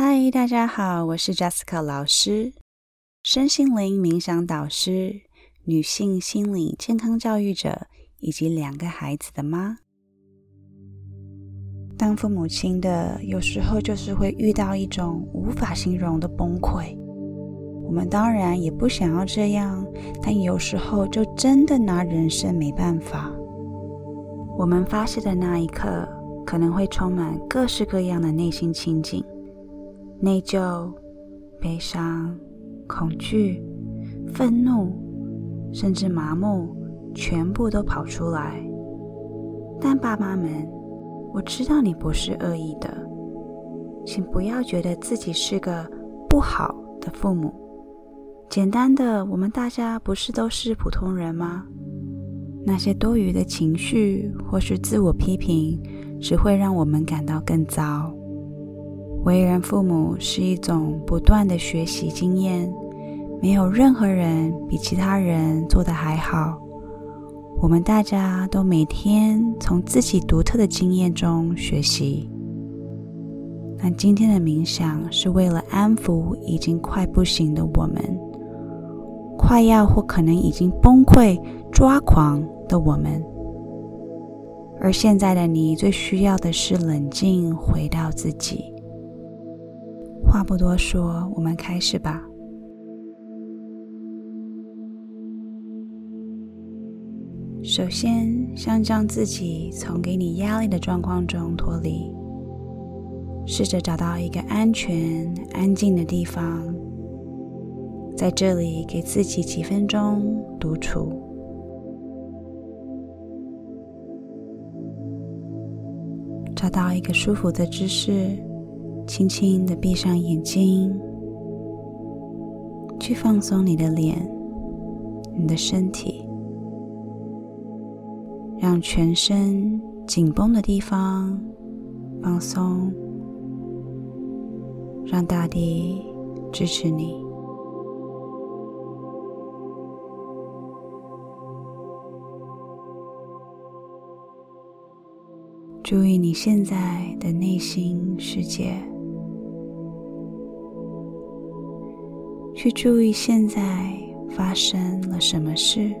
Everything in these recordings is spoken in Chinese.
嗨，大家好，我是 Jessica 老师，身心灵冥想导师，女性心理健康教育者，以及两个孩子的妈。当父母亲的，有时候就是会遇到一种无法形容的崩溃。我们当然也不想要这样，但有时候就真的拿人生没办法。我们发泄的那一刻，可能会充满各式各样的内心情景。内疚、悲伤、恐惧、愤怒，甚至麻木，全部都跑出来。但爸妈们，我知道你不是恶意的，请不要觉得自己是个不好的父母。简单的，我们大家不是都是普通人吗？那些多余的情绪或是自我批评，只会让我们感到更糟。为人父母是一种不断的学习经验，没有任何人比其他人做的还好。我们大家都每天从自己独特的经验中学习。那今天的冥想是为了安抚已经快不行的我们，快要或可能已经崩溃、抓狂的我们。而现在的你最需要的是冷静，回到自己。话不多说，我们开始吧。首先，先将自己从给你压力的状况中脱离，试着找到一个安全、安静的地方，在这里给自己几分钟独处，找到一个舒服的姿势。轻轻的闭上眼睛，去放松你的脸、你的身体，让全身紧绷的地方放松，让大地支持你。注意你现在的内心世界。去注意现在发生了什么事，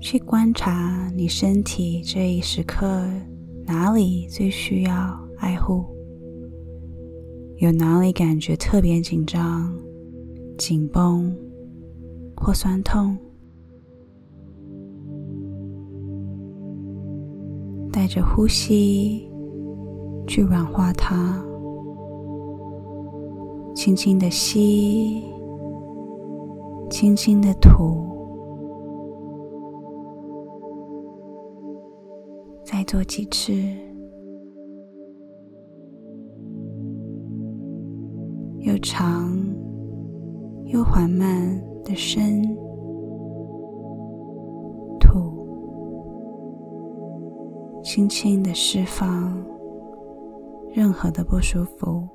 去观察你身体这一时刻哪里最需要爱护，有哪里感觉特别紧张、紧绷或酸痛。带着呼吸去软化它，轻轻的吸，轻轻的吐，再做几次，又长又缓慢的深。轻轻的释放任何的不舒服，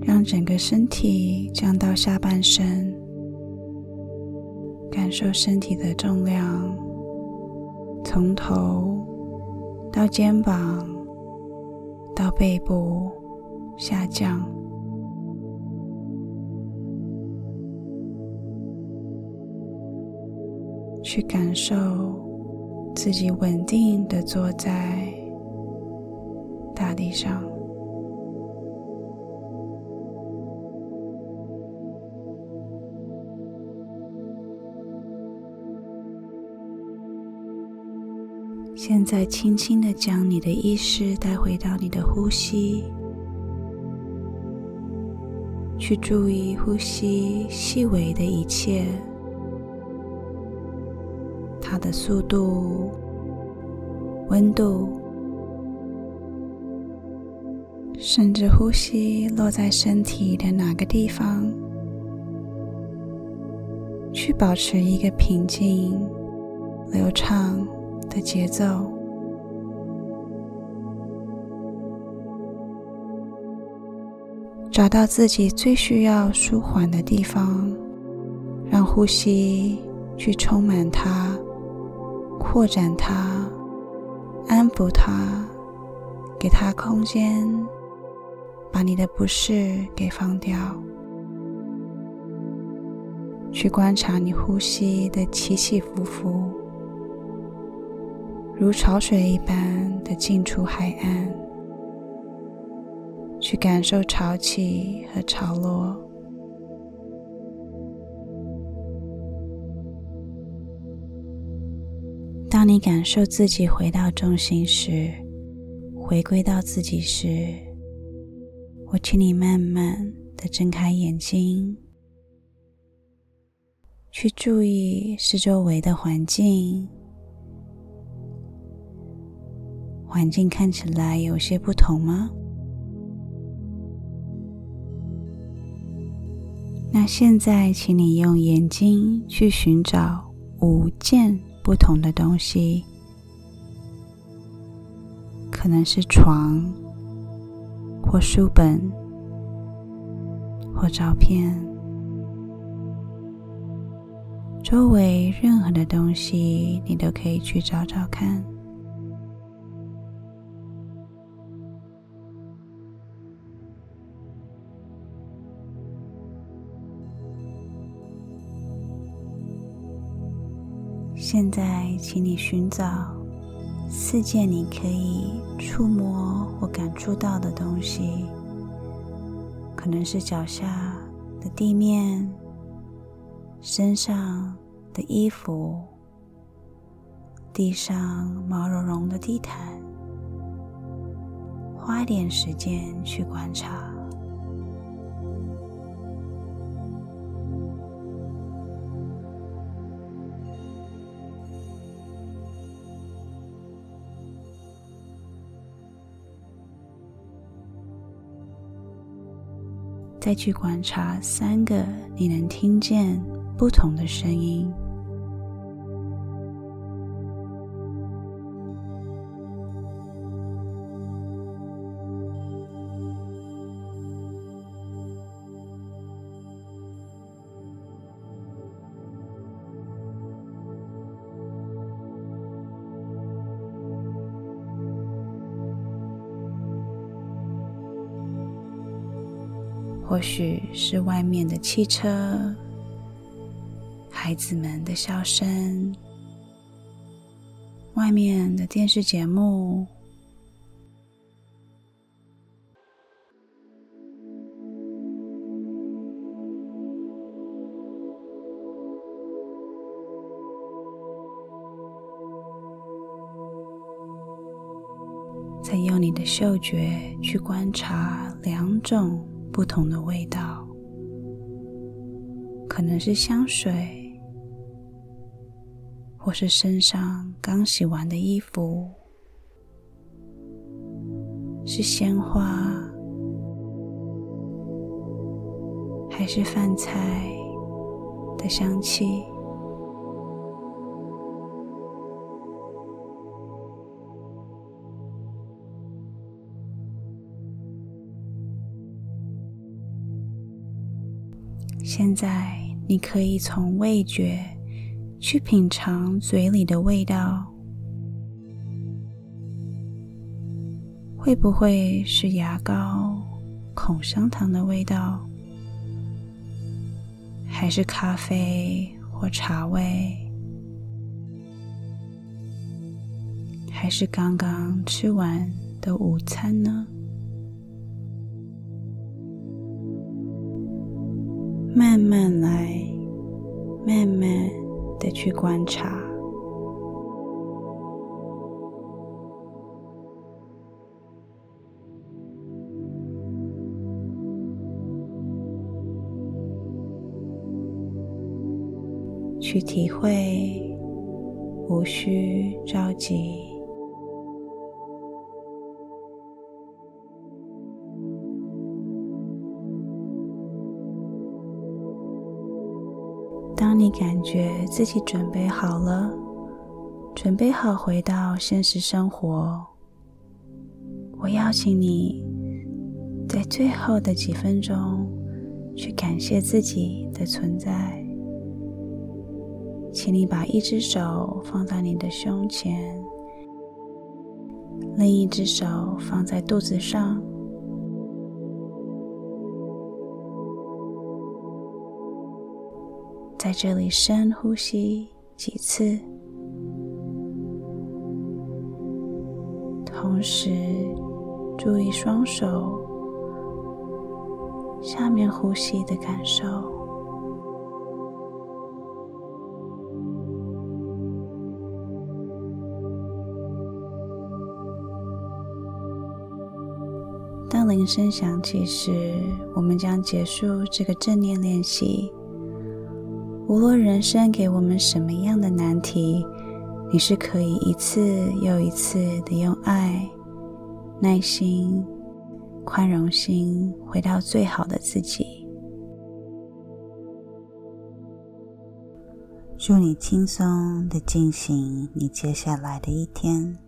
让整个身体降到下半身，感受身体的重量从头到肩膀到背部下降。去感受自己稳定的坐在大地上。现在，轻轻的将你的意识带回到你的呼吸，去注意呼吸细微的一切。的速度、温度，甚至呼吸落在身体的哪个地方，去保持一个平静、流畅的节奏。找到自己最需要舒缓的地方，让呼吸去充满它，扩展它，安抚它，给它空间，把你的不适给放掉。去观察你呼吸的起起伏伏，如潮水一般的进出海岸。去感受潮起和潮落。当你感受自己回到中心时，回归到自己时，我请你慢慢的睁开眼睛。去注意四周围的环境，环境看起来有些不同吗？那现在，请你用眼睛去寻找五件不同的东西，可能是床，或书本，或照片。周围任何的东西，你都可以去找找看。现在，请你寻找四件你可以触摸或感触到的东西，可能是脚下的地面。身上的衣服，地上毛茸茸的地毯，花点时间去观察。再去观察三个你能听见。不同的声音，或许是外面的汽车。孩子们的笑声，外面的电视节目，再用你的嗅觉去观察两种不同的味道，可能是香水。或是身上刚洗完的衣服，是鲜花，还是饭菜的香气？现在，你可以从味觉。去品尝嘴里的味道，会不会是牙膏、口香糖的味道，还是咖啡或茶味，还是刚刚吃完的午餐呢？慢慢来，慢慢。的去观察，去体会，无需着急。你感觉自己准备好了，准备好回到现实生活，我邀请你在最后的几分钟，去感谢自己的存在。请你把一只手放在你的胸前，另一只手放在肚子上，在这里深呼吸几次，同时注意双手下面呼吸的感受。当铃声响起时，我们将结束这个正念练习。无论人生给我们什么样的难题，你是可以一次又一次的用爱、耐心、宽容心回到最好的自己。祝你轻松的进行你接下来的一天。